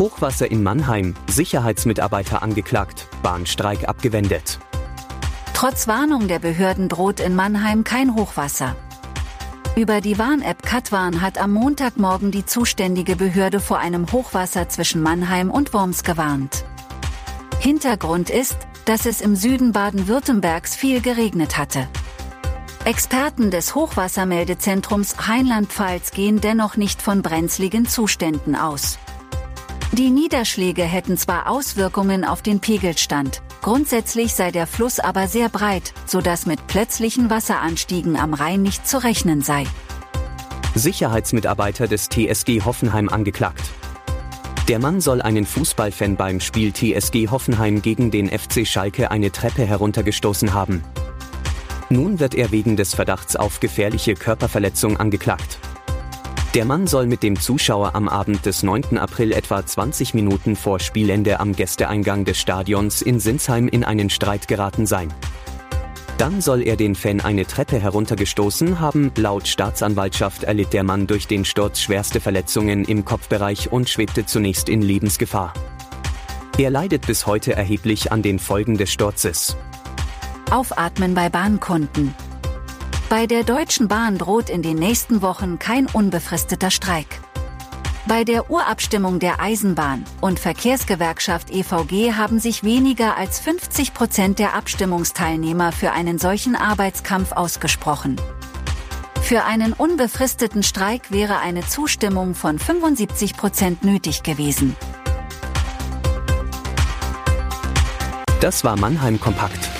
Hochwasser in Mannheim, Sicherheitsmitarbeiter angeklagt, Bahnstreik abgewendet. Trotz Warnung der Behörden droht in Mannheim kein Hochwasser. Über die Warn-App Katwarn hat am Montagmorgen die zuständige Behörde vor einem Hochwasser zwischen Mannheim und Worms gewarnt. Hintergrund ist, dass es im Süden Baden-Württembergs viel geregnet hatte. Experten des Hochwassermeldezentrums Rheinland-Pfalz gehen dennoch nicht von brenzligen Zuständen aus. Die Niederschläge hätten zwar Auswirkungen auf den Pegelstand, grundsätzlich sei der Fluss aber sehr breit, sodass mit plötzlichen Wasseranstiegen am Rhein nicht zu rechnen sei. Sicherheitsmitarbeiter des TSG Hoffenheim angeklagt. Der Mann soll einen Fußballfan beim Spiel TSG Hoffenheim gegen den FC Schalke eine Treppe heruntergestoßen haben. Nun wird er wegen des Verdachts auf gefährliche Körperverletzung angeklagt. Der Mann soll mit dem Zuschauer am Abend des 9. April etwa 20 Minuten vor Spielende am Gästeeingang des Stadions in Sinsheim in einen Streit geraten sein. Dann soll er den Fan eine Treppe heruntergestoßen haben. Laut Staatsanwaltschaft erlitt der Mann durch den Sturz schwerste Verletzungen im Kopfbereich und schwebte zunächst in Lebensgefahr. Er leidet bis heute erheblich an den Folgen des Sturzes. Aufatmen bei Bahnkunden. Bei der Deutschen Bahn droht in den nächsten Wochen kein unbefristeter Streik. Bei der Urabstimmung der Eisenbahn und Verkehrsgewerkschaft EVG haben sich weniger als 50 Prozent der Abstimmungsteilnehmer für einen solchen Arbeitskampf ausgesprochen. Für einen unbefristeten Streik wäre eine Zustimmung von 75 Prozent nötig gewesen. Das war Mannheim Kompakt.